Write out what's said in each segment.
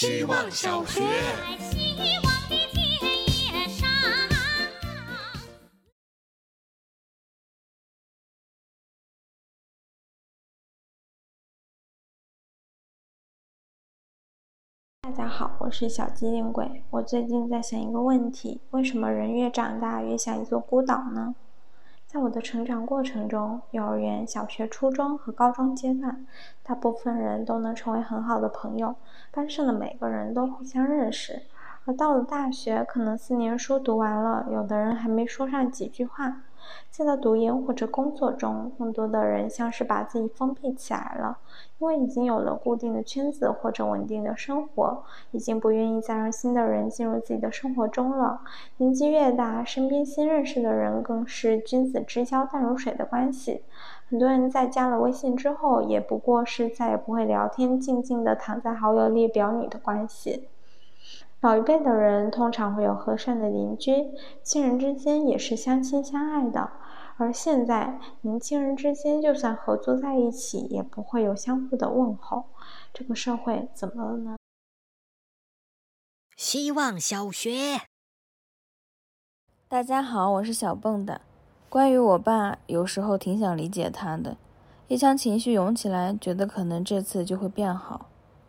希望小学。希望的。大家好，我是小机灵鬼。我最近在想一个问题：为什么人越长大越像一座孤岛呢？在我的成长过程中，幼儿园、小学、初中和高中阶段，大部分人都能成为很好的朋友，班上的每个人都互相认识。而到了大学，可能四年书读完了，有的人还没说上几句话。现在读研或者工作中，更多的人像是把自己封闭起来了，因为已经有了固定的圈子或者稳定的生活，已经不愿意再让新的人进入自己的生活中了。年纪越大，身边新认识的人更是君子之交淡如水的关系。很多人在加了微信之后，也不过是再也不会聊天，静静地躺在好友列表里的关系。老一辈的人通常会有和善的邻居，亲人之间也是相亲相爱的。而现在，年轻人之间就算合租在一起，也不会有相互的问候。这个社会怎么了呢？希望小学。大家好，我是小蹦跶。关于我爸，有时候挺想理解他的，一腔情绪涌起来，觉得可能这次就会变好。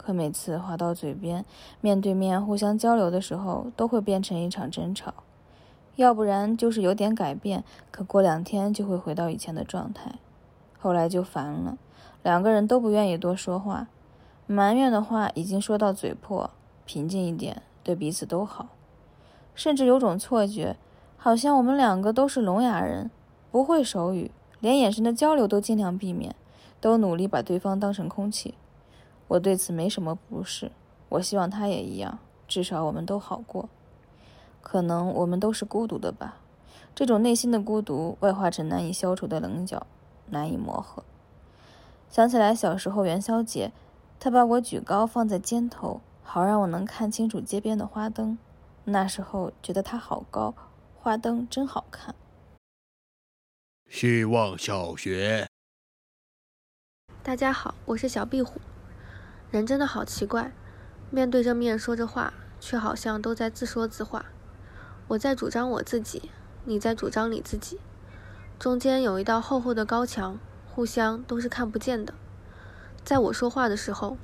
可每次话到嘴边，面对面互相交流的时候，都会变成一场争吵；要不然就是有点改变，可过两天就会回到以前的状态。后来就烦了，两个人都不愿意多说话，埋怨的话已经说到嘴破，平静一点对彼此都好。甚至有种错觉，好像我们两个都是聋哑人，不会手语，连眼神的交流都尽量避免，都努力把对方当成空气。我对此没什么不适，我希望他也一样，至少我们都好过。可能我们都是孤独的吧，这种内心的孤独外化成难以消除的棱角，难以磨合。想起来小时候元宵节，他把我举高放在肩头，好让我能看清楚街边的花灯。那时候觉得他好高，花灯真好看。希望小学。大家好，我是小壁虎。人真的好奇怪，面对着面说着话，却好像都在自说自话。我在主张我自己，你在主张你自己，中间有一道厚厚的高墙，互相都是看不见的。在我说话的时候，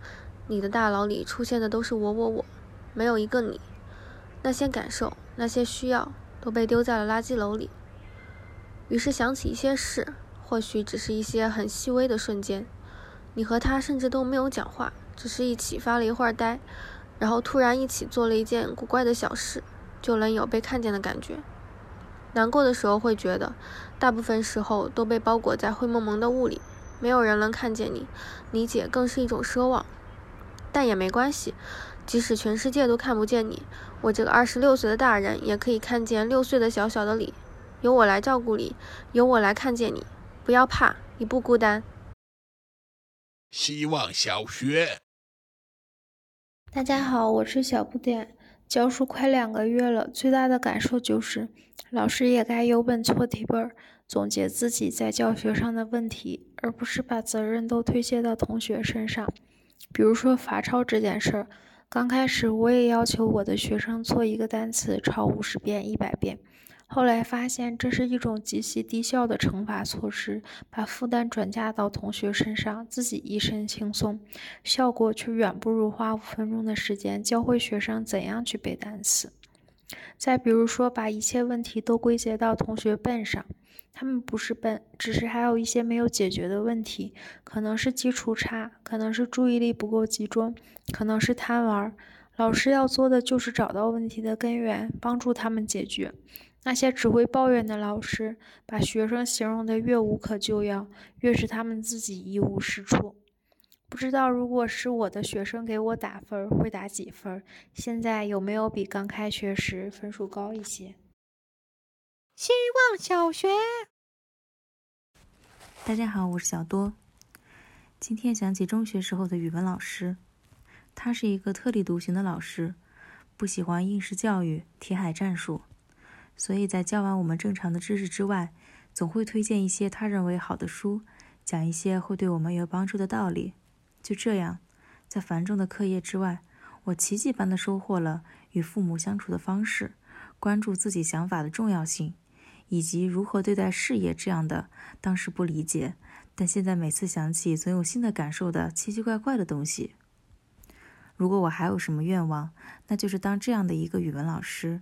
你的大脑里出现的都是我我我，没有一个你。那些感受，那些需要，都被丢在了垃圾篓里。于是想起一些事，或许只是一些很细微的瞬间，你和他甚至都没有讲话。只是一起发了一会儿呆，然后突然一起做了一件古怪的小事，就能有被看见的感觉。难过的时候会觉得，大部分时候都被包裹在灰蒙蒙的雾里，没有人能看见你。理解更是一种奢望，但也没关系，即使全世界都看不见你，我这个二十六岁的大人也可以看见六岁的小小的你。由我来照顾你，由我来看见你，不要怕，你不孤单。希望小学。大家好，我是小不点，教书快两个月了，最大的感受就是，老师也该有本错题本，总结自己在教学上的问题，而不是把责任都推卸到同学身上。比如说罚抄这件事儿，刚开始我也要求我的学生错一个单词抄五十遍、一百遍。后来发现这是一种极其低效的惩罚措施，把负担转嫁到同学身上，自己一身轻松，效果却远不如花五分钟的时间教会学生怎样去背单词。再比如说，把一切问题都归结到同学笨上，他们不是笨，只是还有一些没有解决的问题，可能是基础差，可能是注意力不够集中，可能是贪玩。老师要做的就是找到问题的根源，帮助他们解决。那些只会抱怨的老师，把学生形容的越无可救药，越是他们自己一无是处。不知道如果是我的学生给我打分，会打几分？现在有没有比刚开学时分数高一些？希望小学。大家好，我是小多。今天想起中学时候的语文老师，他是一个特立独行的老师，不喜欢应试教育、题海战术。所以在教完我们正常的知识之外，总会推荐一些他认为好的书，讲一些会对我们有帮助的道理。就这样，在繁重的课业之外，我奇迹般的收获了与父母相处的方式，关注自己想法的重要性，以及如何对待事业这样的当时不理解，但现在每次想起总有新的感受的奇奇怪怪的东西。如果我还有什么愿望，那就是当这样的一个语文老师，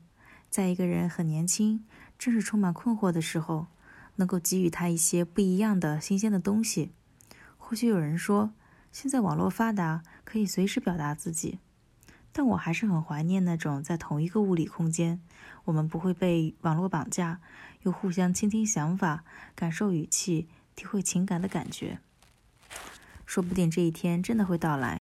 在一个人很年轻，正是充满困惑的时候，能够给予他一些不一样的新鲜的东西。或许有人说，现在网络发达，可以随时表达自己，但我还是很怀念那种在同一个物理空间，我们不会被网络绑架，又互相倾听想法、感受语气、体会情感的感觉。说不定这一天真的会到来。